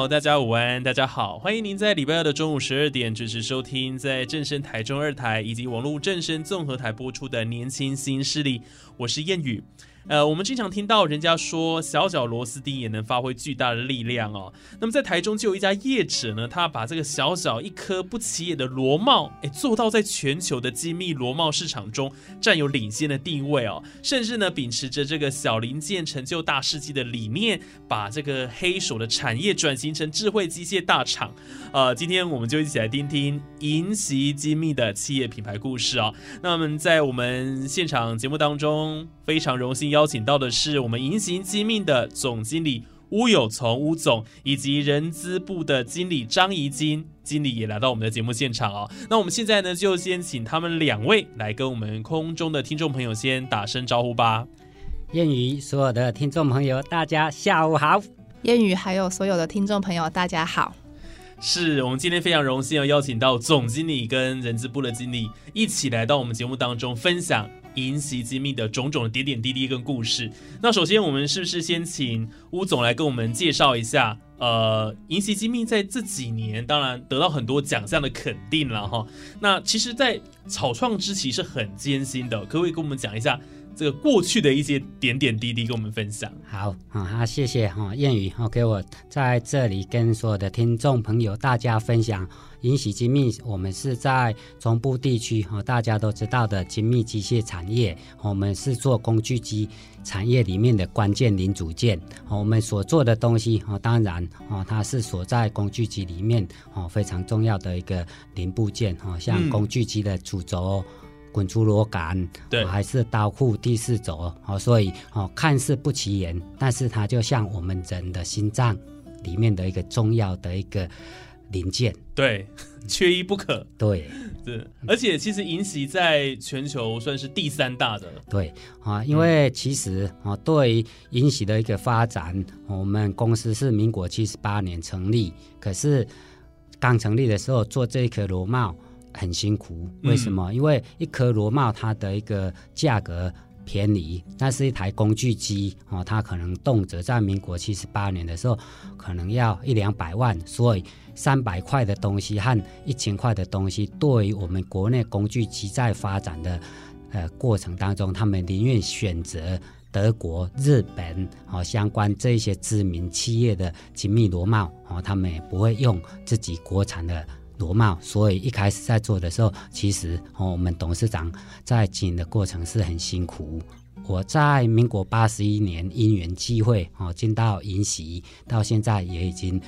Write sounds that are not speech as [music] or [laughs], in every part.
友，大家午安，大家好，欢迎您在礼拜二的中午十二点准时收听，在正声台中二台以及网络正声综合台播出的《年轻新势力》，我是谚语。呃，我们经常听到人家说，小小螺丝钉也能发挥巨大的力量哦。那么在台中就有一家业者呢，他把这个小小一颗不起眼的螺帽，哎，做到在全球的精密螺帽市场中占有领先的地位哦。甚至呢，秉持着这个小零件成就大世纪的理念，把这个黑手的产业转型成智慧机械大厂。呃，今天我们就一起来听听银禧精密的企业品牌故事哦。那么在我们现场节目当中，非常荣幸邀邀请到的是我们银行机密的总经理乌有从乌总，以及人资部的经理张怡金经理也来到我们的节目现场哦。那我们现在呢，就先请他们两位来跟我们空中的听众朋友先打声招呼吧。谚语，所有的听众朋友，大家下午好。谚语，还有所有的听众朋友，大家好。是我们今天非常荣幸要邀请到总经理跟人资部的经理一起来到我们节目当中分享银席机密的种种的点点滴滴跟故事。那首先我们是不是先请乌总来跟我们介绍一下？呃，银席机密在这几年当然得到很多奖项的肯定了哈。那其实，在草创之期是很艰辛的，可不可以跟我们讲一下？这个过去的一些点点滴滴跟我们分享。好，好，谢谢哈谚语哈，给我在这里跟所有的听众朋友大家分享。银喜精密，我们是在中部地区哈，大家都知道的精密机械产业，我们是做工具机产业里面的关键零组件。我们所做的东西哈，当然哦，它是所在工具机里面哦，非常重要的一个零部件哈，像工具机的主轴。滚出螺杆，对，还是刀库第四轴，哦，所以哦，看似不起眼，但是它就像我们人的心脏里面的一个重要的一个零件，对，缺一不可，[laughs] 对，对，而且其实银喜在全球算是第三大的，对，啊，因为其实啊，对于银喜的一个发展，我们公司是民国七十八年成立，可是刚成立的时候做这一颗螺帽。很辛苦，为什么？因为一颗螺帽它的一个价格便宜，那是一台工具机哦，它可能动辄在民国七十八年的时候，可能要一两百万，所以三百块的东西和一千块的东西，对于我们国内工具机在发展的呃过程当中，他们宁愿选择德国、日本哦相关这些知名企业的精密螺帽哦，他们也不会用自己国产的。螺帽，所以一开始在做的时候，其实哦，我们董事长在经营的过程是很辛苦。我在民国八十一年因缘际会哦进到银禧，到现在也已经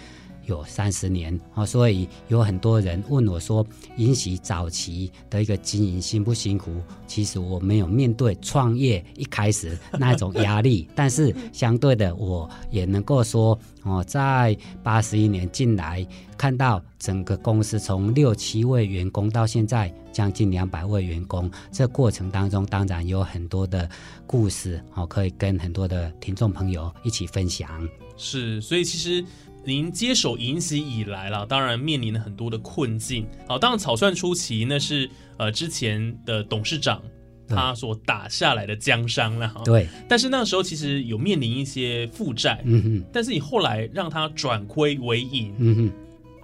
有三十年哦，所以有很多人问我说，银喜早期的一个经营辛不辛苦？其实我没有面对创业一开始那种压力，[laughs] 但是相对的，我也能够说哦，在八十一年进来。看到整个公司从六七位员工到现在将近两百位员工，这过程当中当然有很多的故事哦，可以跟很多的听众朋友一起分享。是，所以其实您接手银禧以来了，当然面临了很多的困境。好，当然草率初期那是呃之前的董事长他所打下来的江山了哈。对，但是那时候其实有面临一些负债，嗯哼，但是你后来让他转亏为盈，嗯哼。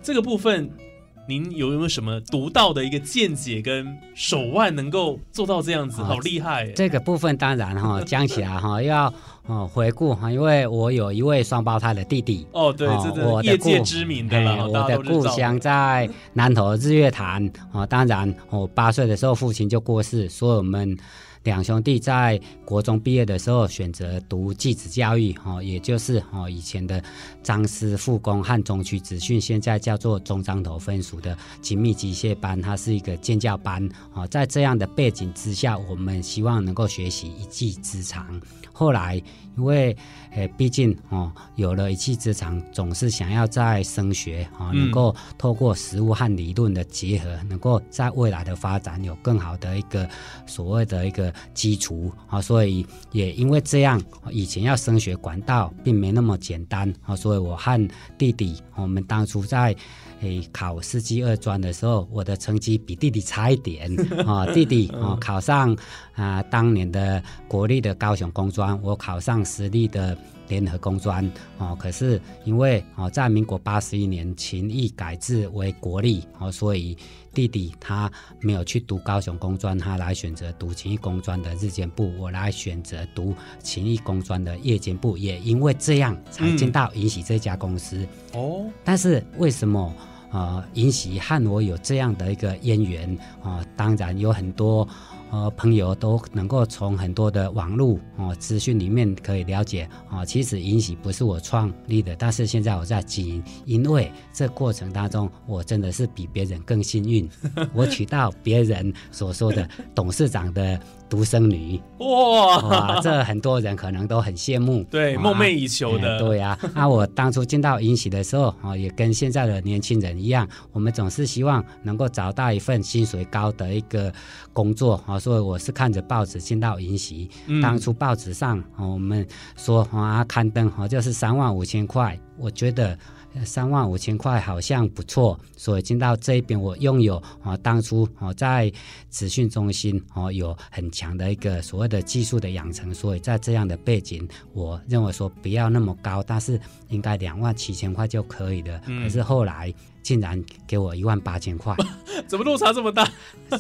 这个部分，您有没有什么独到的一个见解跟手腕，能够做到这样子？好厉害！这个部分当然哈，[laughs] 讲起来哈，要哦回顾哈，因为我有一位双胞胎的弟弟。哦，对，这是业界知名的了。我的故乡在南投日月潭。哦，当然，我八岁的时候父亲就过世，所以我们。两兄弟在国中毕业的时候选择读技职教育，哦，也就是哦以前的张师复工汉中区职训，现在叫做中彰投分署的精密机械班，它是一个建教班，哦，在这样的背景之下，我们希望能够学习一技之长。后来因为呃，毕竟哦，有了一技之长，总是想要在升学啊，能够透过实物和理论的结合，能够在未来的发展有更好的一个所谓的一个基础啊，所以也因为这样，以前要升学管道并没那么简单啊，所以我和弟弟，我们当初在。诶，考四级二专的时候，我的成绩比弟弟差一点啊。[laughs] 弟弟啊，考上啊当年的国立的高雄工专，我考上私立的联合工专哦。可是因为哦，在民国八十一年勤义改制为国立哦，所以弟弟他没有去读高雄工专，他来选择读勤益工专的日间部，我来选择读勤益工专的夜间部。也因为这样，才进到银喜这家公司哦。但是为什么？呃，尹喜和我有这样的一个渊源啊，当然有很多呃朋友都能够从很多的网络哦资讯里面可以了解哦，其实尹喜不是我创立的，但是现在我在经营，因为这过程当中我真的是比别人更幸运，[laughs] 我娶到别人所说的董事长的。独生女哇，这很多人可能都很羡慕，对，梦寐以求的，对呀。那我当初进到银喜的时候啊，也跟现在的年轻人一样，我们总是希望能够找到一份薪水高的一个工作啊，所以我是看着报纸进到银喜。当初报纸上我们说啊，刊登啊，就是三万五千块，我觉得。三万五千块好像不错，所以进到这边，我拥有啊，当初我在资讯中心哦，有很强的一个所谓的技术的养成，所以在这样的背景，我认为说不要那么高，但是应该两万七千块就可以了。可是后来竟然给我一万八千块，[laughs] 怎么落差这么大？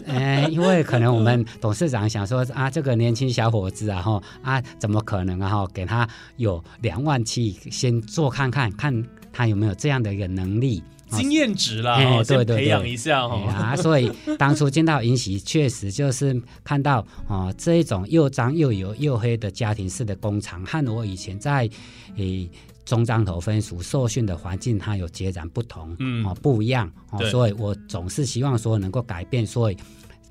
嗯，[laughs] 因为可能我们董事长想说啊，这个年轻小伙子啊，哈啊，怎么可能啊？哈，给他有两万七，先做看看看。他有没有这样的一个能力？[laughs] 经验值啦，对对，培养一下哈。啊，所以当初见到银喜，确实就是看到哦，这一种又脏又油又黑的家庭式的工厂，和我以前在诶中彰头分属受训的环境，它有截然不同，嗯，哦，不一样哦。所以我总是希望说能够改变，所以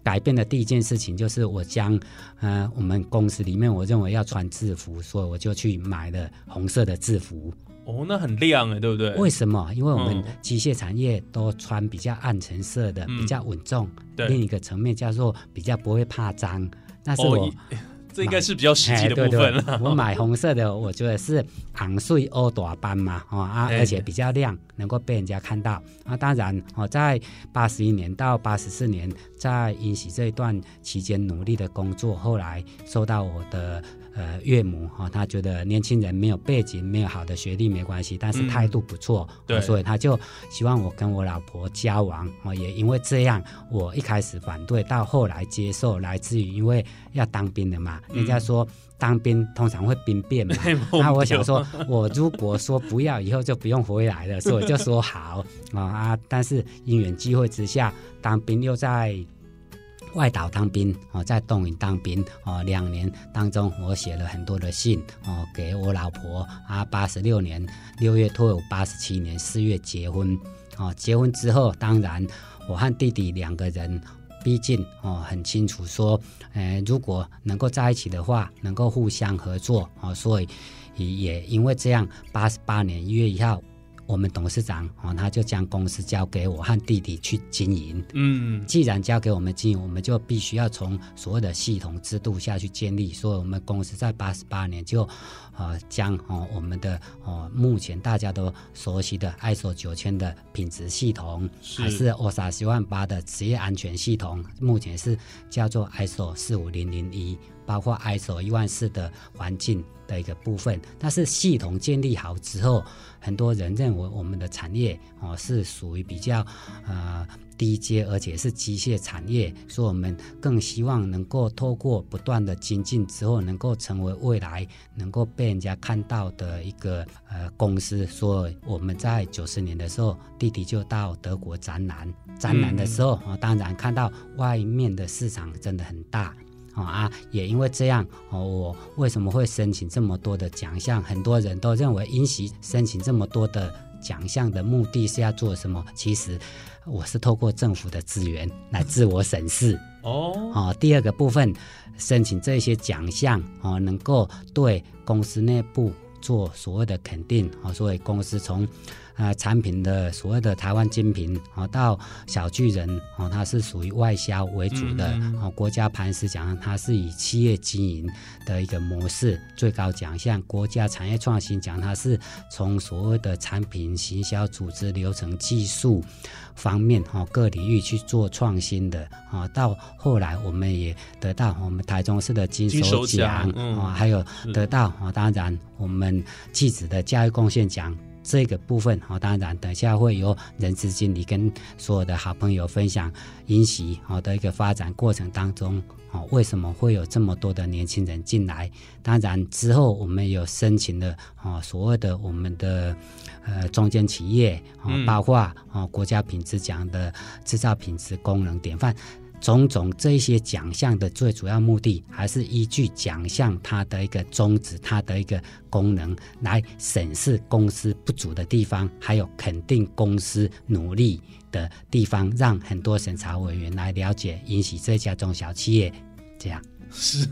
改变的第一件事情就是我将呃我们公司里面我认为要穿制服，所以我就去买了红色的制服。哦，那很亮哎，对不对？为什么？因为我们机械产业都穿比较暗橙色的，比较稳重。另一个层面叫做比较不会怕脏。那是我，[laughs] 这应该是比较实际的部分了。[laughs] 我买红色的，我觉得是昂睡欧朵斑嘛，哦啊，而且比较亮，能够被人家看到。啊，当然，我在八十一年到八十四年在英喜这一段期间努力的工作，后来受到我的。呃，岳母哈，他觉得年轻人没有背景、没有好的学历没关系，但是态度不错，对，所以他就希望我跟我老婆交往。哦，也因为这样，我一开始反对，到后来接受，来自于因为要当兵的嘛，人家说当兵通常会兵变嘛，[laughs] 那我想说，我如果说不要，以后就不用回来了，所以就说好啊啊！但是因缘机会之下，当兵又在。外岛当兵哦，在东营当兵哦，两年当中，我写了很多的信哦，给我老婆啊。八十六年六月退伍，八十七年四月结婚哦。结婚之后，当然我和弟弟两个人，毕竟哦很清楚说，呃，如果能够在一起的话，能够互相合作哦，所以也因为这样，八十八年一月一号。我们董事长哦，他就将公司交给我和弟弟去经营。嗯，既然交给我们经营，我们就必须要从所谓的系统制度下去建立。所以，我们公司在八十八年就，呃，将哦我们的哦目前大家都熟悉的 ISO 九千的品质系统，还是 OSA 十万八的职业安全系统，目前是叫做 ISO 四五零零一。包括 ISO 一万四的环境的一个部分，但是系统建立好之后，很多人认为我们的产业哦是属于比较呃低阶，而且是机械产业，所以我们更希望能够透过不断的精进之后，能够成为未来能够被人家看到的一个呃公司。所以我们在九十年的时候，弟弟就到德国展览，展览的时候啊，当然看到外面的市场真的很大。哦啊，也因为这样哦，我为什么会申请这么多的奖项？很多人都认为英习申请这么多的奖项的目的是要做什么？其实我是透过政府的资源来自我审视。[laughs] 哦，哦，第二个部分，申请这些奖项哦，能够对公司内部做所谓的肯定哦，所以公司从呃产品的所谓的台湾精品哦，到小巨人哦，它是属于外销为主的嗯哦，国家磐石奖它是以企业经营的一个模式最高奖项，国家产业创新奖它是从所谓的产品行销、组织、流程、技术。方面哈、各领域去做创新的啊、到后来我们也得到我们台中市的金金手手奖啊、还有得到啊、当然我们继子的教育贡献奖。这个部分啊、当然等一下会由人资经理跟所有的好朋友分享英习好的一个发展过程当中哦，为什么会有这么多的年轻人进来？当然之后我们有申请了哦，所谓的我们的呃中间企业哦嗯，包括哦国家品质奖的制造品质功能典范。种种这一些奖项的最主要目的，还是依据奖项它的一个宗旨、它的一个功能来审视公司不足的地方，还有肯定公司努力的地方，让很多审查委员来了解引起这家中小企业。这样，是，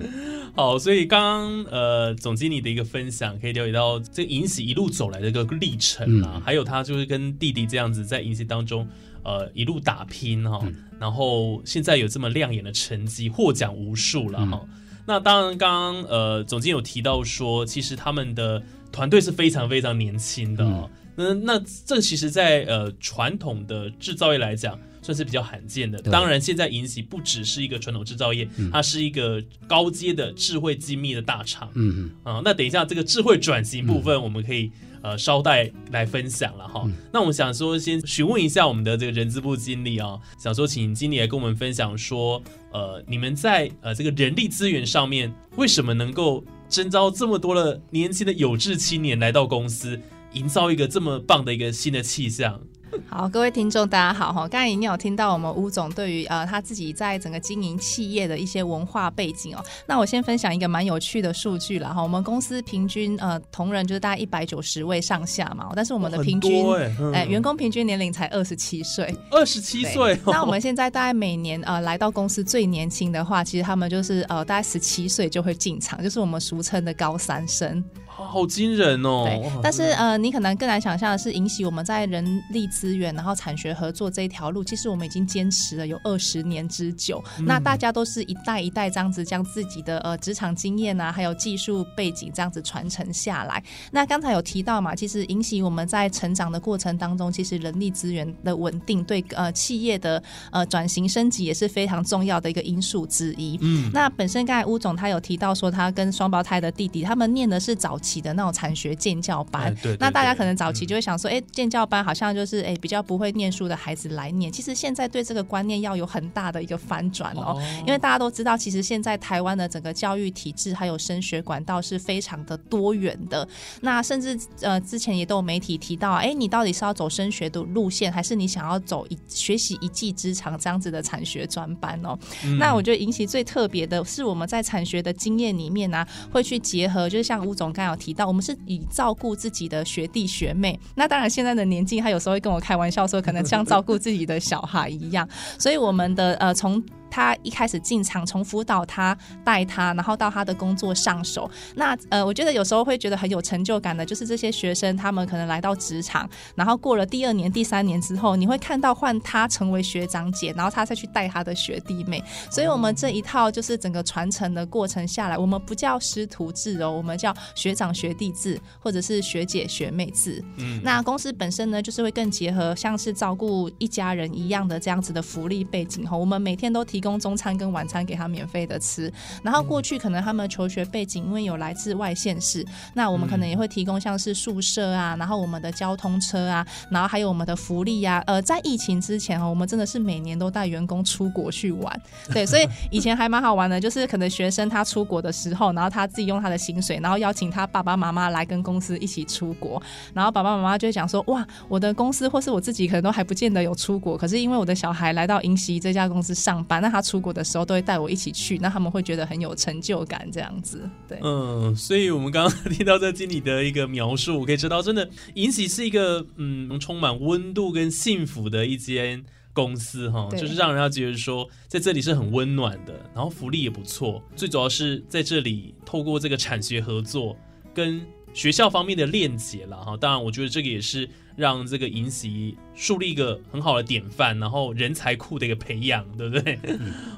[laughs] 好，所以刚刚呃总经理的一个分享，可以了解到这个银喜一路走来的一个历程啊，嗯还有他就是跟弟弟这样子在银喜当中呃一路打拼哈、嗯。然后现在有这么亮眼的成绩，获奖无数了哈、嗯。那当然，刚刚呃总监有提到说，其实他们的团队是非常非常年轻的、哦。那那这其实在，呃传统的制造业来讲，算是比较罕见的。当然，现在银喜不只是一个传统制造业，嗯它是一个高阶的智慧精密的大厂。嗯嗯啊、那等一下这个智慧转型部分，我们可以、呃捎带来分享了哈。嗯那我们想说，先询问一下我们的这个人资部经理啊，想说请经理来跟我们分享说，呃，你们在呃这个人力资源上面，为什么能够征招这么多的年轻的有志青年来到公司，营造一个这么棒的一个新的气象？[laughs] 好，各位听众大家好哈，刚才已经有听到我们吴总对于呃他自己在整个经营企业的一些文化背景哦。那我先分享一个蛮有趣的数据了哈，我们公司平均呃同仁就是大概一百九十位上下嘛，但是我们的平均哎、员工平均年龄才二十七岁。二十七对岁，哦那我们现在大概每年呃来到公司最年轻的话，其实他们就是呃大概十七岁就会进场，就是我们俗称的高三生。好惊人哦！对，但是呃，你可能更难想象的是，引起我们在人力资源，然后产学合作这一条路，其实我们已经坚持了有二十年之久。那大家都是一代一代这样子将自己的呃职场经验啊，还有技术背景这样子传承下来。那刚才有提到嘛，其实引起我们在成长的过程当中，其实人力资源的稳定对呃企业的呃转型升级也是非常重要的一个因素之一。嗯，那本身刚才吴总他有提到说，他跟双胞胎的弟弟，他们念的是早期的那种产学建教班。哎对对那大家可能早期就会想说，哎、建教班好像就是哎、比较不会念书的孩子来念。其实现在对这个观念要有很大的一个翻转哦。因为大家都知道，其实现在台湾的整个教育体制还有升学管道是非常的多元的。那甚至呃，之前也都有媒体提到，哎，你到底是要走升学的路线，还是你想要走一学习一技之长这样子的产学专班哦？嗯那我觉得引起最特别的是，我们在产学的经验里面呢、会去结合，就是像吴总刚才提到，我们是以照顾自己的学弟学妹。那当然，现在的年纪，他有时候会跟我开玩笑说，可能像照顾自己的小孩一样。所以我们的呃，从他一开始进场，从辅导他、带他，然后到他的工作上手。那呃，我觉得有时候会觉得很有成就感的，就是这些学生他们可能来到职场，然后过了第二年、第三年之后，你会看到换他成为学长姐，然后他再去带他的学弟妹。所以我们这一套就是整个传承的过程下来，我们不叫师徒制哦，我们叫学长学弟制，或者是学姐学妹制。嗯那公司本身呢，就是会更结合像是照顾一家人一样的这样子的福利背景哈。我们每天都提提供中餐跟晚餐给他免费的吃。然后过去可能他们求学背景因为有来自外县市，那我们可能也会提供像是宿舍啊，然后我们的交通车啊，然后还有我们的福利呀、呃，在疫情之前哦，我们真的是每年都带员工出国去玩。对，所以以前还蛮好玩的，就是可能学生他出国的时候，然后他自己用他的薪水，然后邀请他爸爸妈妈来跟公司一起出国，然后爸爸妈妈就会讲说，哇，我的公司或是我自己可能都还不见得有出国，可是因为我的小孩来到银溪这家公司上班，那他出国的时候都会带我一起去，那他们会觉得很有成就感这样子。对，嗯，所以我们刚刚听到这经理的一个描述，我可以知道，真的银喜是一个嗯充满温度跟幸福的一间公司哈，就是让人家觉得说在这里是很温暖的，然后福利也不错，最主要是在这里透过这个产学合作跟学校方面的链接了哈。当然，我觉得这个也是让这个银喜树立一个很好的典范，然后人才库的一个培养，对不对？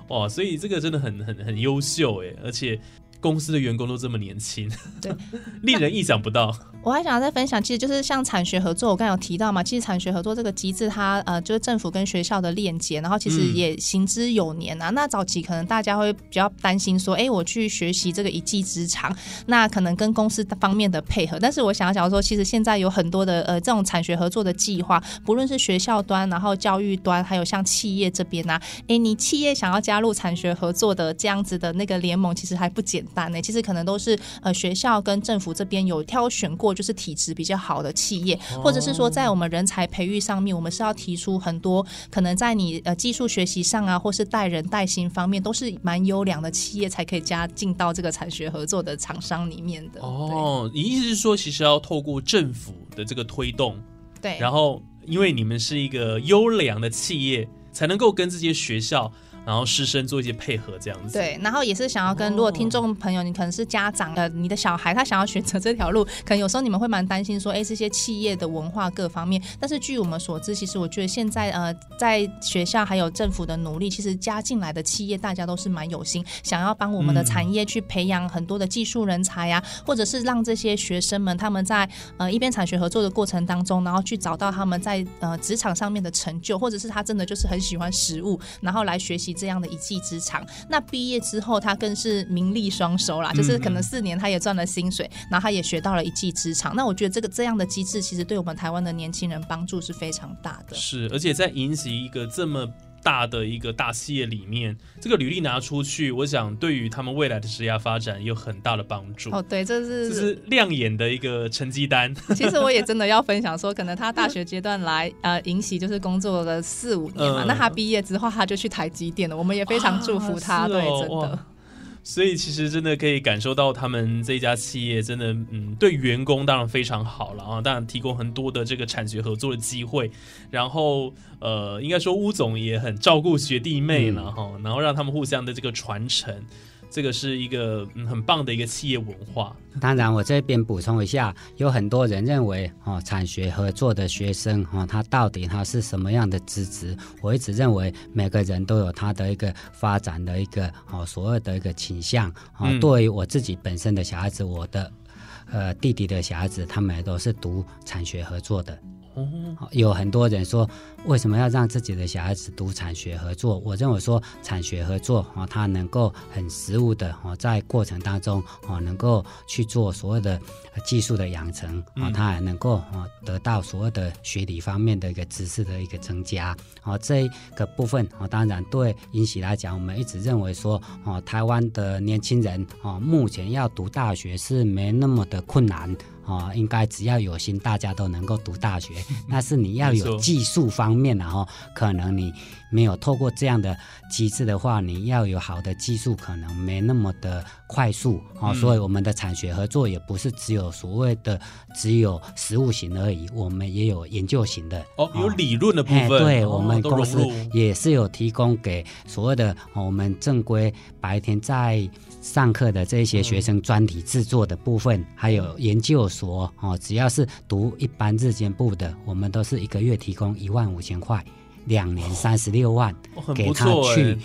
哇，所以这个真的很很很优秀哎，而且。公司的员工都这么年轻，对，[laughs] 令人意想不到。我还想要再分享，其实就是像产学合作，我刚才有提到嘛，其实产学合作这个机制它，呃就是政府跟学校的链接，然后其实嗯也行之有年啊。那早期可能大家会比较担心说，哎，我去学习这个一技之长，那可能跟公司方面的配合。但是我想要讲说，其实现在有很多的呃这种产学合作的计划，不论是学校端，然后教育端，还有像企业这边啊，哎，你企业想要加入产学合作的这样子的那个联盟，其实还不简单呢。其实可能都是呃学校跟政府这边有挑选过，就是体质比较好的企业，或者是说在我们人才培育上面，我们是要提出很多可能在你呃技术学习上啊，或是带人带薪方面，都是蛮优良的企业才可以加进到这个产学合作的厂商里面的。哦，你意思是说，其实要透过政府的这个推动，对，对，然后因为你们是一个优良的企业，才能够跟这些学校，然后师生做一些配合，这样子。，对，然后也是想要跟，如果听众朋友，你可能是家长，呃，你的小孩他想要选择这条路，可能有时候你们会蛮担心说，哎，这些企业的文化各方面。但是据我们所知，其实我觉得现在呃，在学校还有政府的努力，其实加进来的企业大家都是蛮有心，想要帮我们的产业去培养很多的技术人才呀、或者是让这些学生们他们在呃一边产学合作的过程当中，然后去找到他们在呃职场上面的成就，或者是他真的就是很喜欢食物，然后来学习这样的一技之长。那毕业之后，他更是名利双收啦，就是可能四年他也赚了薪水，然后他也学到了一技之长。那我觉得这个这样的机制，其实对我们台湾的年轻人帮助是非常大的。是，而且在引起一个这么。大的一个大企业里面，这个履历拿出去，我想对于他们未来的职业发展有很大的帮助。哦，对，这是这是是亮眼的一个成绩单。[laughs] 其实我也真的要分享说，可能他大学阶段来 [laughs] 呃迎喜就是工作了四五年嘛，嗯那他毕业之后他就去台积电了，我们也非常祝福他，对，真的。所以其实真的可以感受到他们这家企业真的，嗯，对员工当然非常好了啊，当然提供很多的这个产学合作的机会，然后呃，应该说乌总也很照顾学弟妹了哈、然后让他们互相的这个传承，这个是一个、嗯、很棒的一个企业文化。当然，我这边补充一下，有很多人认为哦，产学合作的学生哦，他到底他是什么样的资质？我一直认为每个人都有他的一个发展的一个哦，所谓的一个倾向哦。嗯对于我自己本身的小孩子，我的呃弟弟的小孩子，他们也都是读产学合作的。有很多人说，为什么要让自己的小孩子读产学合作？我认为说，产学合作哦，它能够很实务的哦，在过程当中哦，能够去做所有的呃技术的养成哦嗯，它还能够哦得到所有的学理方面的一个知识的一个增加哦，这一个部分哦，当然对英喜来讲，我们一直认为说哦，台湾的年轻人哦，目前要读大学是没那么的困难。哦，应该只要有心，大家都能够读大学。[laughs] 但是你要有技术方面然后可能你没有透过这样的机制的话，你要有好的技术，可能没那么的快速哦。嗯所以我们的产学合作也不是只有所谓的只有实务型而已，我们也有研究型的。哦，有理论的部哎，分，对、哦我们公司也是有提供给所谓的、哦我们正规白天在上课的这些学生专题制作的部分，还有研究所哦，只要是读一般日间部的，我们都是一个月提供一万五千块，两年三十六万。给他去，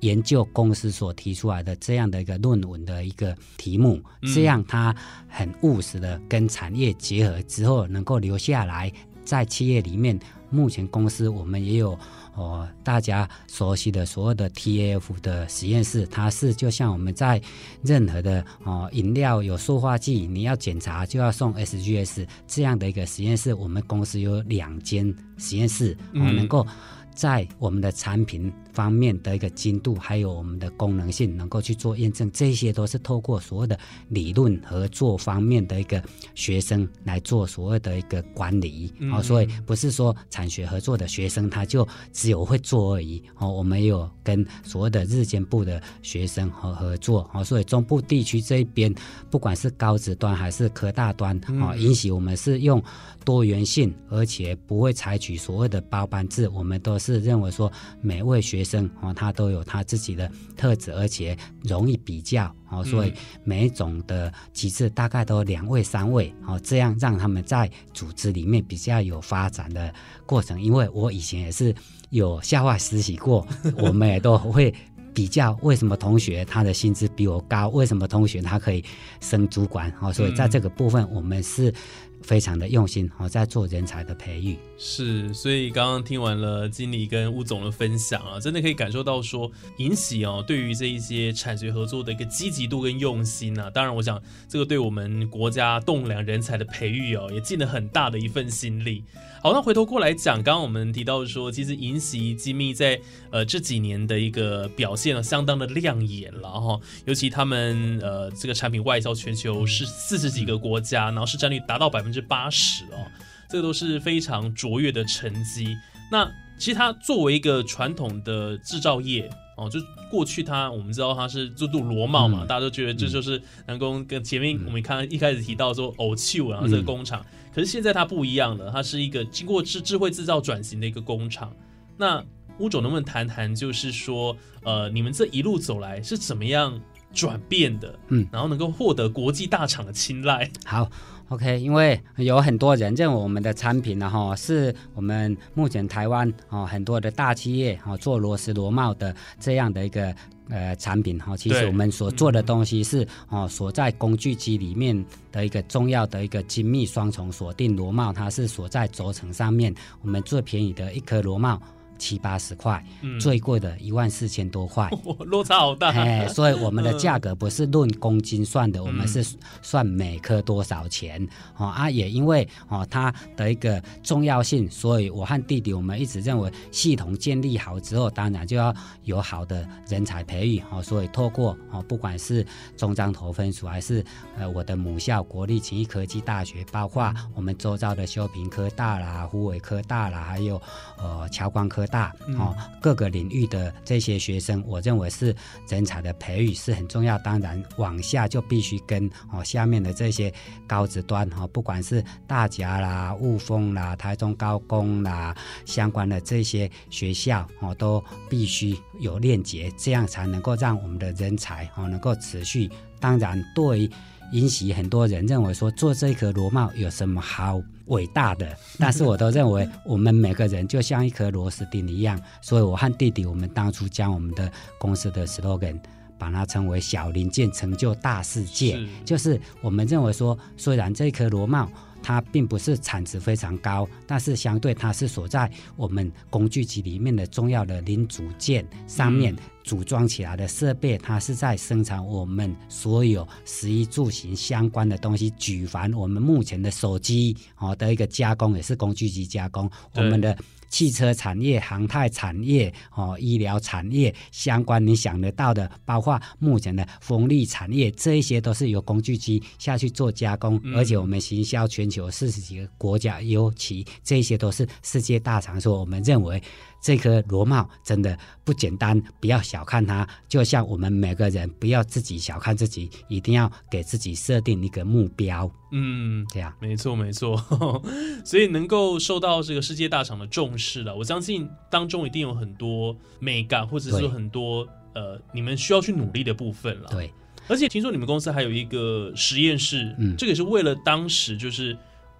研究公司所提出来的这样的一个论文的一个题目，嗯这样他很务实的跟产业结合之后，能够留下来在企业里面。目前公司我们也有哦，大家熟悉的所有的 TAF 的实验室，它是就像我们在任何的哦饮料有塑化剂，你要检查就要送 SGS 这样的一个实验室，我们公司有两间实验室哦，嗯。能够在我们的产品方面的一个精度，还有我们的功能性，能够去做验证，这些都是透过所谓的理论合作方面的一个学生来做所谓的一个管理。哦，所以不是说产学合作的学生他就只有会做而已。哦，我们有跟所谓的日间部的学生和合作。哦，所以中部地区这一边，不管是高职端还是科大端，哦，允许我们是用多元性，而且不会采取所谓的包班制，我们都是认为说每位学生哦，他都有他自己的特质，而且容易比较哦，所以每一种的机制大概都两位三位哦，这样让他们在组织里面比较有发展的过程。因为我以前也是有校外实习过，[laughs] 我们也都会。比较为什么同学他的薪资比我高？为什么同学他可以升主管？哦，所以在这个部分，我们是非常的用心哦，在做人才的培育。是，所以刚刚听完了经理跟吴总的分享啊，真的可以感受到说，银喜哦，对于这一些产学合作的一个积极度跟用心啊。当然，我想这个对我们国家栋梁人才的培育哦，也尽了很大的一份心力。好，那回头过来讲，刚刚我们提到说，其实银喜机密在呃这几年的一个表现呢，相当的亮眼了哈。尤其他们呃这个产品外销全球是四十几个国家，然后市占率达到百分之八十哦，这都是非常卓越的成绩。那其实它作为一个传统的制造业哦，就过去它我们知道它是做镀螺帽嘛，大家都觉得这就是南宫跟前面我们看一开始提到说偶气，然后这个工厂。可是现在它不一样了，它是一个经过智智慧制造转型的一个工厂。那吴总能不能谈谈，就是说，呃，你们这一路走来是怎么样转变的？嗯，然后能够获得国际大厂的青睐。好，OK，因为有很多人认为我们的产品呢，哈，是我们目前台湾哦很多的大企业哦做螺丝螺帽的这样的一个。呃，产品哈，其实我们所做的东西是哦，锁在工具机里面的一个重要的一个精密双重锁定螺帽，它是锁在轴承上面。我们最便宜的一颗螺帽。七八十块，最贵的一万四千多块，[laughs] 落差好大。哎，所以我们的价格不是论公斤算的，我们是算每颗多少钱。哦啊，也因为哦它的一个重要性，所以我和弟弟我们一直认为系统建立好之后，当然就要有好的人才培育。哦，所以透过哦不管是中章投分署，还是呃我的母校国立勤益科技大学，包括我们周遭的修平科大啦、湖尾科大啦，还有呃侨光科。大哦，各个领域的这些学生，我认为是人才的培育是很重要。当然，往下就必须跟哦下面的这些高职端哈，不管是大甲啦、雾峰啦、台中高工啦相关的这些学校哦，都必须有链接，这样才能够让我们的人才哦能够持续。当然，对于引起很多人认为说做这颗螺帽有什么好？伟大的，[laughs] 但是我都认为我们每个人就像一颗螺丝钉一样，所以我和弟弟，我们当初将我们的公司的 slogan 把它称为“小零件成就大世界”，就是我们认为说，虽然这颗螺帽。它并不是产值非常高，但是相对它是所在我们工具机里面的重要的零组件上面组装起来的设备，它是在生产我们所有食衣住行相关的东西。举凡我们目前的手机哦的一个加工，也是工具机加工，我们的。汽车产业、航太产业、哦，医疗产业相关，你想得到的，包括目前的风力产业，这一些都是由工具机下去做加工，而且我们行销全球四十几个国家，尤其这些都是世界大厂，所以我们认为。这颗螺帽真的不简单，不要小看它。就像我们每个人，不要自己小看自己，一定要给自己设定一个目标。嗯，这样没错没错。[laughs] 所以能够受到这个世界大厂的重视了，我相信当中一定有很多美感，或者是很多呃你们需要去努力的部分了。对，而且听说你们公司还有一个实验室，嗯，这个是为了当时就是。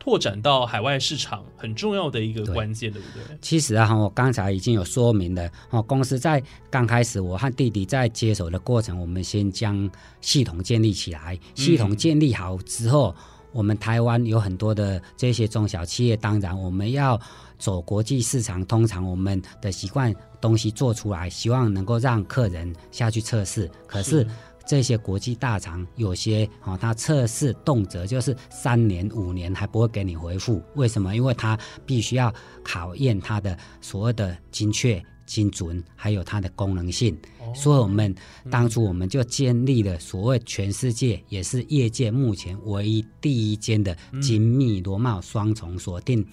拓展到海外市场很重要的一个关键，对不对？其实啊，我刚才已经有说明了。哦，公司在刚开始，我和弟弟在接手的过程，我们先将系统建立起来。系统建立好之后，我们台湾有很多的这些中小企业，当然我们要走国际市场。通常我们的习惯东西做出来，希望能够让客人下去测试。可是这些国际大厂有些哦，它测试动辄就是三年五年还不会给你回复，为什么？因为它必须要考验它的所谓的精确、精准，还有它的功能性。所以，我们当初我们就建立了所谓全世界也是业界目前唯一第一间的精密螺帽双重锁定。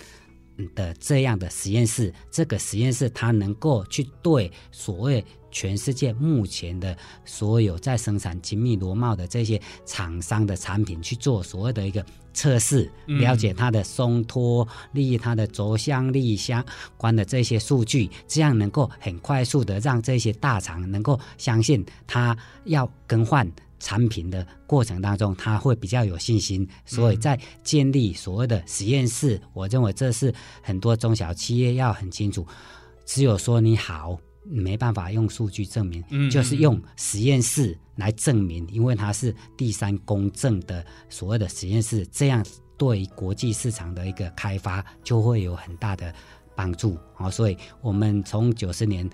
的这样的实验室，这个实验室它能够去对所谓全世界目前的所有在生产精密螺帽的这些厂商的产品去做所谓的一个测试，了解它的松脱力、它的着向力相关的这些数据，这样能够很快速的让这些大厂能够相信它要更换。产品的过程当中，他会比较有信心，所以在建立所谓的实验室，我认为这是很多中小企业要很清楚。只有说你好，没办法用数据证明，就是用实验室来证明，因为它是第三公正的所谓的实验室，这样对国际市场的一个开发就会有很大的帮助啊。所以我们从九十年。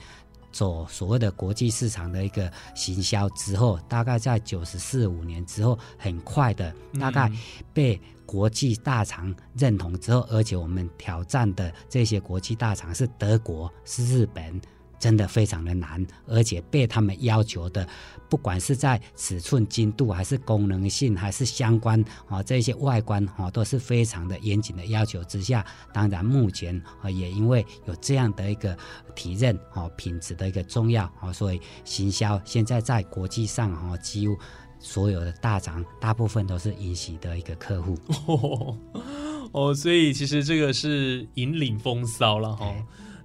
走所谓的国际市场的一个行销之后，大概在九十四五年之后，很快的大概被国际大厂认同之后，而且我们挑战的这些国际大厂是德国、是日本。真的非常的难，而且被他们要求的，不管是在尺寸精度，还是功能性，还是相关啊这些外观啊，都是非常的严谨的要求之下。当然，目前啊也因为有这样的一个体认啊品质的一个重要啊，所以行销现在在国际上啊，几乎所有的大厂大部分都是银喜的一个客户。[laughs] [laughs] 哦，所以其实这个是引领风骚了哈。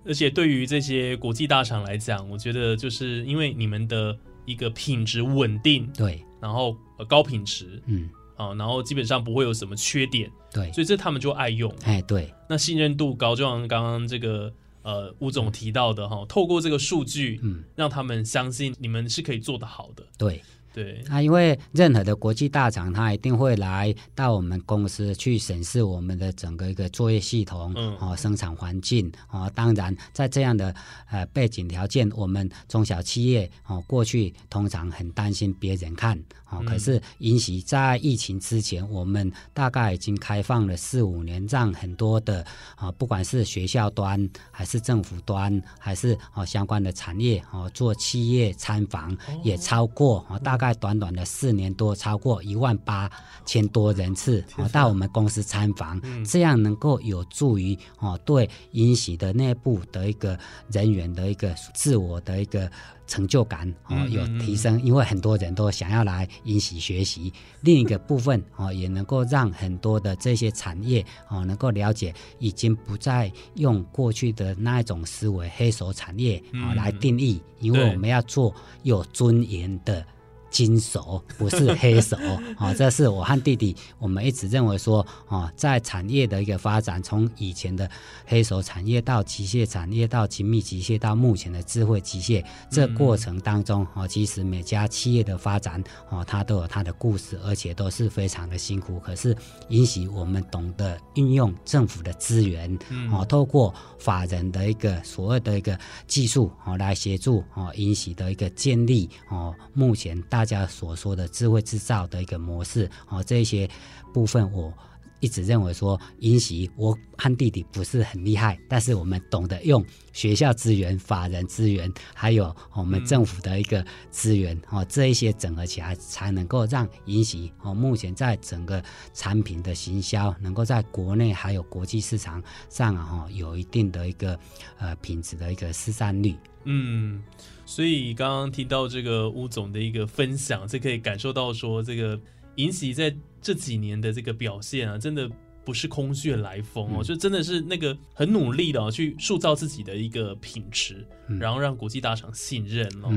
而且对于这些国际大厂来讲，我觉得就是因为你们的一个品质稳定，对，然后高品质，嗯，啊，然后基本上不会有什么缺点，对，所以这他们就爱用，哎，对，那信任度高，就像刚刚这个呃吴总提到的哈，透过这个数据，嗯，让他们相信你们是可以做得好的，对。对，啊，因为任何的国际大厂，他一定会来到我们公司去审视我们的整个一个作业系统，嗯，哦，生产环境，哦，当然在这样的呃背景条件，我们中小企业哦过去通常很担心别人看哦。可是，因喜在疫情之前，我们大概已经开放了四五年，让很多的啊，不管是学校端，还是政府端，还是哦相关的产业哦，做企业参访，也超过啊，大概短短的四年多，超过一万八千多人次啊，到我们公司参访，这样能够有助于哦，对英喜的内部的一个人员的一个自我的一个。成就感哦有提升，因为很多人都想要来英喜学习。另一个部分哦，也能够让很多的这些产业哦，能够了解，已经不再用过去的那一种思维黑手产业啊来定义，因为我们要做有尊严的。金手不是黑手啊，[laughs] 这是我和弟弟我们一直认为说啊，在产业的一个发展，从以前的黑手产业到机械产业到精密机械到目前的智慧机械，这过程当中啊，其实每家企业的发展啊，它都有它的故事，而且都是非常的辛苦。可是，允许我们懂得运用政府的资源啊，透过法人的一个所谓的一个技术啊，来协助啊，允许的一个建立啊，目前大。大家所说的智慧制造的一个模式，哦，这一些部分我一直认为说，因喜我和弟弟不是很厉害，但是我们懂得用学校资源、法人资源，还有我们政府的一个资源，哦，这一些整合起来，才能够让因喜哦，目前在整个产品的行销，能够在国内还有国际市场上啊，有一定的一个呃品质的一个市占率。嗯。所以刚刚听到这个吴总的一个分享，这可以感受到说，这个尹喜在这几年的这个表现啊，真的不是空穴来风哦，就真的是那个很努力的去塑造自己的一个品质，然后让国际大厂信任哦。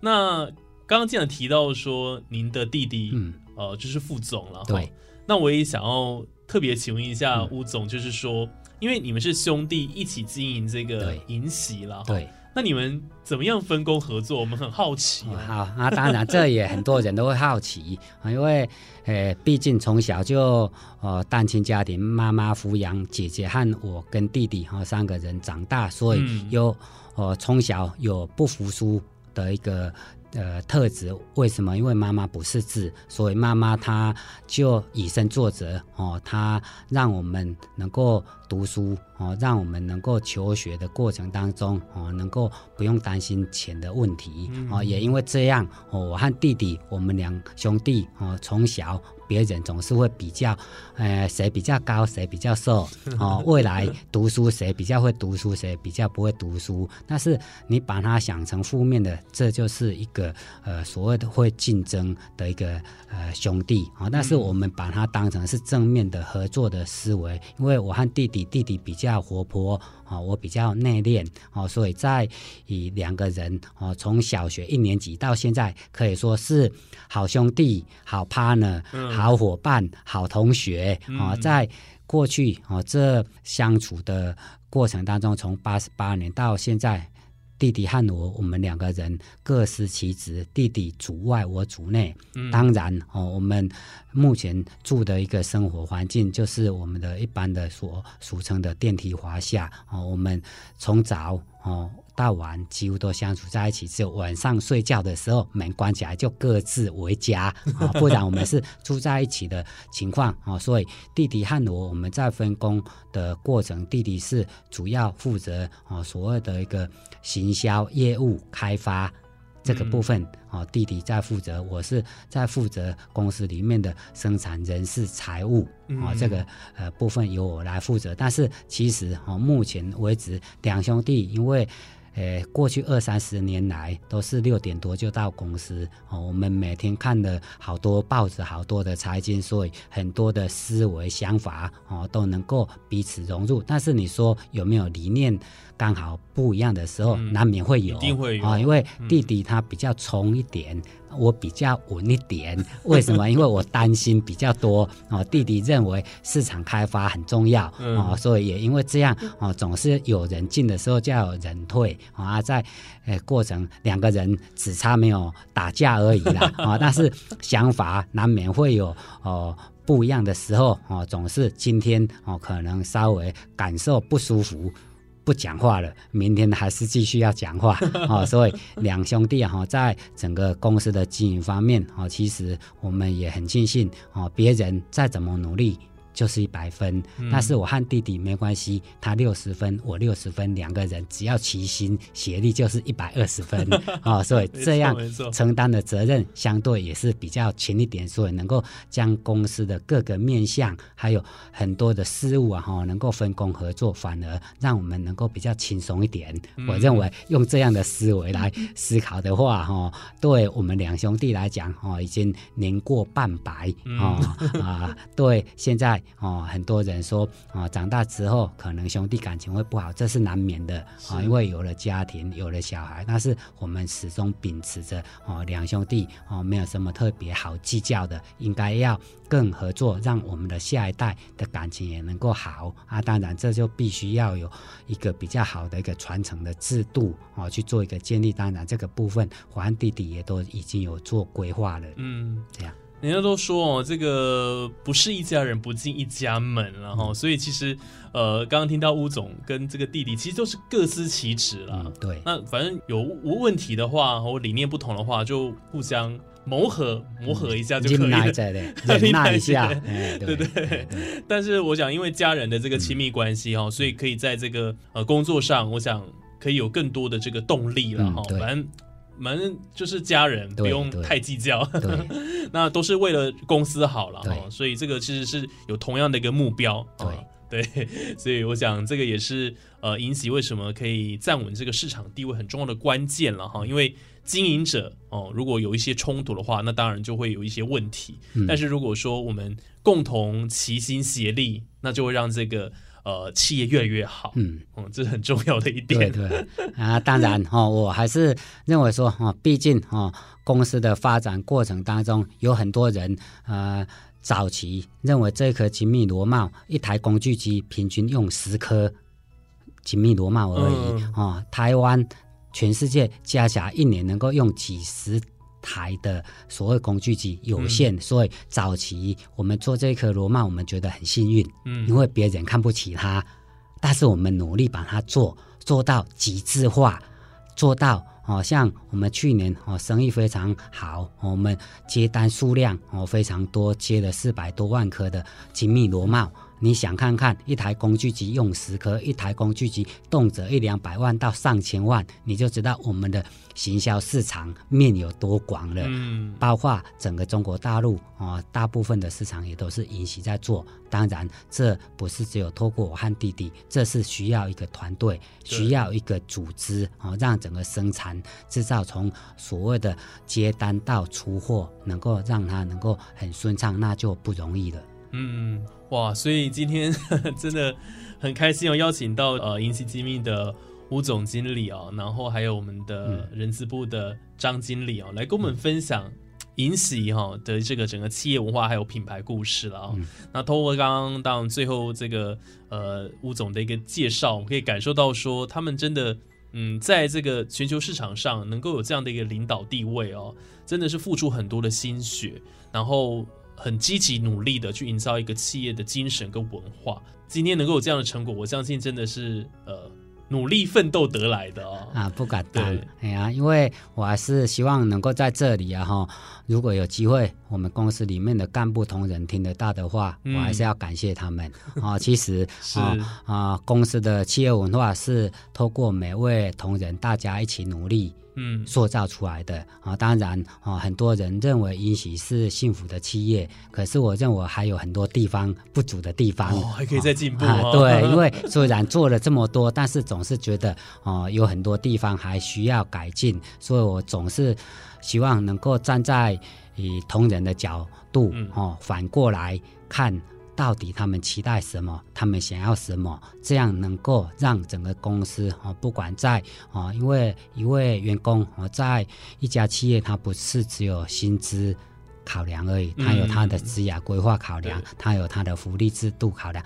那刚刚既然提到说您的弟弟，嗯。呃，就是副总了哈，那我也想要特别请问一下吴总，就是说，因为你们是兄弟一起经营这个尹喜了，对。那你们怎么样分工合作？我们很好奇。好啊，当然这也很多人都会好奇 [laughs] 啊，因为呃，毕竟从小就呃单亲家庭，妈妈抚养姐姐和我跟弟弟哈三个人长大，所以有呃从小有不服输的一个呃特质。为什么？因为妈妈不识字，所以妈妈她就以身作则哦，她让我们能够读书哦，让我们能够求学的过程当中哦，能够不用担心钱的问题哦。也因为这样哦，我和弟弟我们两兄弟哦，从小。别人总是会比较，呃，谁比较高，谁比较瘦，[laughs] 哦，未来读书谁比较会读书，谁比较不会读书。但是你把它想成负面的，这就是一个呃所谓的会竞争的一个呃兄弟啊。但是我们把它当成是正面的合作的思维，因为我和弟弟，弟弟比较活泼。啊，我比较内敛哦，所以在以两个人哦，从小学一年级到现在，可以说是好兄弟、好 partner、好伙伴、好同学啊。在过去哦，这相处的过程当中，从八十八年到现在。弟弟和我，我们两个人各司其职，弟弟主外，我主内。当然哦，我们目前住的一个生活环境，就是我们的一般的所俗称的电梯华夏哦。我们从早哦。到晚几乎都相处在一起，只有晚上睡觉的时候门关起来就各自为家啊，[laughs] 不然我们是住在一起的情况啊。所以弟弟和我我们在分工的过程，弟弟是主要负责啊所谓的一个行销业务开发这个部分啊，弟弟在负责，我是在负责公司里面的生产人事财务啊这个呃部分由我来负责。但是其实啊，目前为止两兄弟因为呃，过去二三十年来都是六点多就到公司哦。我们每天看了好多报纸，好多的财经，所以很多的思维想法哦都能够彼此融入。但是你说有没有理念刚好不一样的时候，难免会有，一定会有啊。因为弟弟他比较冲一点。我比较稳一点，[laughs] 为什么？因为我担心比较多哦。弟弟认为市场开发很重要哦，所以也因为这样哦，总是有人进的时候就要有人退啊。在呃过程两个人只差没有打架而已啦啊，[laughs] 但是想法难免会有哦不一样的时候哦，总是今天哦可能稍微感受不舒服。不讲话了，明天还是继续要讲话啊！[laughs] 所以两兄弟啊，在整个公司的经营方面啊，其实我们也很庆幸啊，别人再怎么努力。就是一百分，但是我和弟弟没关系，他六十分，我六十分，两个人只要齐心协力就是一百二十分啊，[laughs] 所以这样承担的责任相对也是比较轻一点，所以能够将公司的各个面向还有很多的事务啊哈，能够分工合作，反而让我们能够比较轻松一点。我认为用这样的思维来思考的话哈，对我们两兄弟来讲哈，已经年过半百啊啊，对现在。哦，很多人说啊，长大之后可能兄弟感情会不好，这是难免的啊，因为有了家庭，有了小孩。但是我们始终秉持着哦，两兄弟哦，没有什么特别好计较的，应该要更合作，让我们的下一代的感情也能够好啊。当然，这就必须要有一个比较好的一个传承的制度哦，去做一个建立。当然，这个部分还弟弟也都已经有做规划了。嗯，这样。人家都说哦，这个不是一家人不进一家门，然后所以其实呃，刚刚听到吴总跟这个弟弟其实都是各司其职了。对，那反正有无问题的话，或理念不同的话，就互相磨合磨合一下就可以了。忍耐 [laughs] 一下，[laughs] 对对。但是我想，因为家人的这个亲密关系哈，所以可以在这个呃工作上，我想可以有更多的这个动力了哈。反正。门就是家人，不用太计较。[laughs] 那都是为了公司好了哈，所以这个其实是有同样的一个目标。对 [laughs] 对，所以我想这个也是呃，银喜为什么可以站稳这个市场地位很重要的关键了哈。因为经营者哦，如果有一些冲突的话，那当然就会有一些问题。但是如果说我们共同齐心协力，那就会让这个。呃，企业越来越好，嗯，哦，这是很重要的一点。对对啊，当然哈，我 [laughs] 还是认为说哈，毕竟哈，公司的发展过程当中有很多人呃，早期认为这颗精密螺帽一台工具机平均用十颗精密螺帽而已啊，台湾全世界加起来一年能够用几十。台的所谓工具机有限，所以早期我们做这颗螺帽，我们觉得很幸运，嗯，因为别人看不起它，但是我们努力把它做做到极致化，做到哦，像我们去年哦生意非常好，我们接单数量哦非常多，接了四百多万颗的精密螺帽。你想看看，一台工具机用十颗，一台工具机动辄一两百万到上千万，你就知道我们的行销市场面有多广了。嗯，包括整个中国大陆哦，大部分的市场也都是尹喜在做。当然，这不是只有透过我和弟弟，这是需要一个团队，需要一个组织哦，让整个生产制造从所谓的接单到出货，能够让它能够很顺畅，那就不容易了。嗯，哇！所以今天 [laughs] 真的很开心哦，邀请到呃银禧机密的吴总经理哦，然后还有我们的人资部的张经理哦，来跟我们分享银禧哈的这个整个企业文化还有品牌故事了哦。嗯那通过刚刚到最后这个呃吴总的一个介绍，我们可以感受到说他们真的。嗯，在这个全球市场上能够有这样的一个领导地位哦，真的是付出很多的心血，然后很积极努力的去营造一个企业的精神跟文化。今天能够有这样的成果，我相信真的是呃努力奋斗得来的哦。啊，不敢当，哎呀，因为我还是希望能够在这里啊哈，如果有机会，我们公司里面的干部同仁听得到的话，嗯我还是要感谢他们啊。其实 [laughs] 是啊啊，公司的企业文化是透过每位同仁大家一起努力。嗯塑造出来的啊，当然啊，很多人认为英喜是幸福的企业，可是我认为还有很多地方不足的地方，哦，还可以再进步啊哦。，对，因为虽然做了这么多，但是总是觉得哦、有很多地方还需要改进，所以我总是希望能够站在以同仁的角度嗯哦，反过来看。到底他们期待什么？他们想要什么？这样能够让整个公司哦，不管在哦，因为一位员工哦，在一家企业，他不是只有薪资考量而已，他有他的职业规划考量对，他有他的福利制度考量，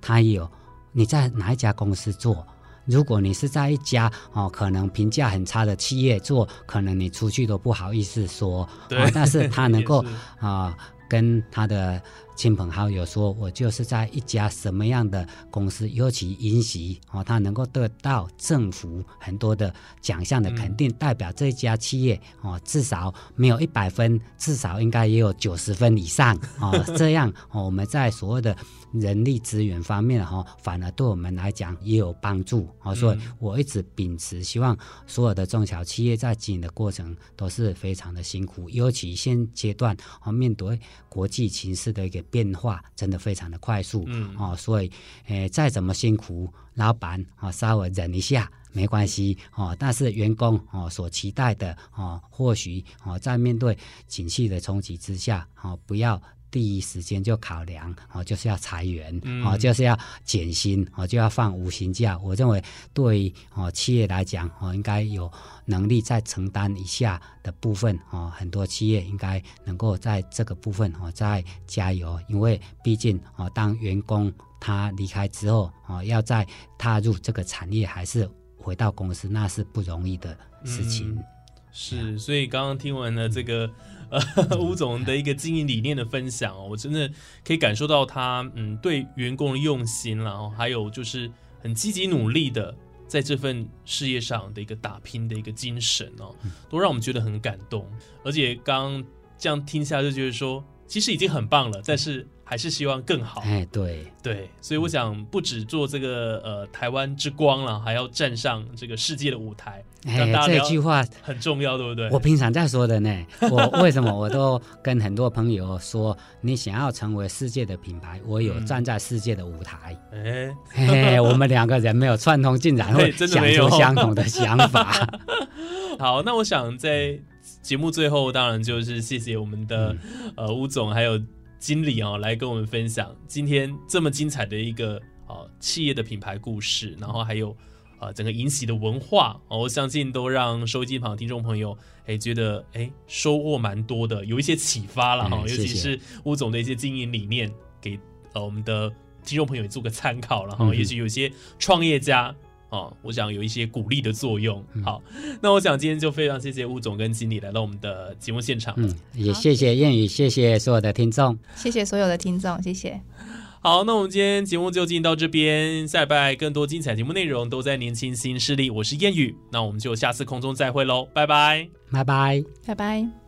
他有你在哪一家公司做。如果你是在一家哦，可能评价很差的企业做，可能你出去都不好意思说。对哦但是他能够 [laughs] 啊、跟他的亲朋好友说，我就是在一家什么样的公司，尤其银喜哦，他能够得到政府很多的奖项的肯定，代表这家企业哦，至少没有一百分，至少应该也有九十分以上哦。这样哦，我们在所谓的人力资源方面哈、哦，反而对我们来讲也有帮助哦。所以我一直秉持希望所有的中小企业在经营的过程都是非常的辛苦，尤其现阶段哦，面对国际形势的一个变化，真的非常的快速。嗯哦，所以，诶，再怎么辛苦，老板哦，稍微忍一下没关系哦。但是员工哦所期待的哦，或许哦，在面对景气的冲击之下，哦，不要。第一时间就考量哦，就是要裁员、嗯哦，就是要减薪哦，就要放无薪假。我认为对于哦企业来讲哦，应该有能力再承担一下的部分哦，很多企业应该能够在这个部分哦再加油，因为毕竟哦，当员工他离开之后哦，要再踏入这个产业还是回到公司，那是不容易的事情。嗯是，所以刚刚听完了这个呃 [laughs] 吴总的一个经营理念的分享哦，我真的可以感受到他嗯对员工的用心然后，还有就是很积极努力的在这份事业上的一个打拼的一个精神哦，都让我们觉得很感动。而且刚刚这样听下来就觉得说，其实已经很棒了，但是还是希望更好。哎，对，对，所以我想不止做这个呃台湾之光了，还要站上这个世界的舞台，让哎这句话很重要，对不对？我平常在说的呢。[laughs] 我为什么我都跟很多朋友说，你想要成为世界的品牌，我有嗯站在世界的舞台。哎，嘿嘿，我们两个人没有串通，竟然会对真的想没有出相同的想法。[laughs] 好，那我想在节目最后，当然就是谢谢我们的、呃吴总还有经理哦，来跟我们分享今天这么精彩的一个呃企业的品牌故事，然后还有呃整个银喜的文化哦，我相信都让收音机旁的听众朋友哎觉得哎收获蛮多的，有一些启发了哈、尤其是吴总的一些经营理念，给呃我们的听众朋友也做个参考了哈、嗯也许有些创业家。哦，我想有一些鼓励的作用。嗯好，那我想今天就非常谢谢吴总跟经理来到我们的节目现场。嗯，也谢谢谚语，谢谢所有的听众。谢谢所有的听众，谢谢。好，那我们今天节目就进到这边，下礼拜更多精彩节目内容都在年轻新势力，我是谚语，那我们就下次空中再会喽，拜拜。拜拜。拜拜。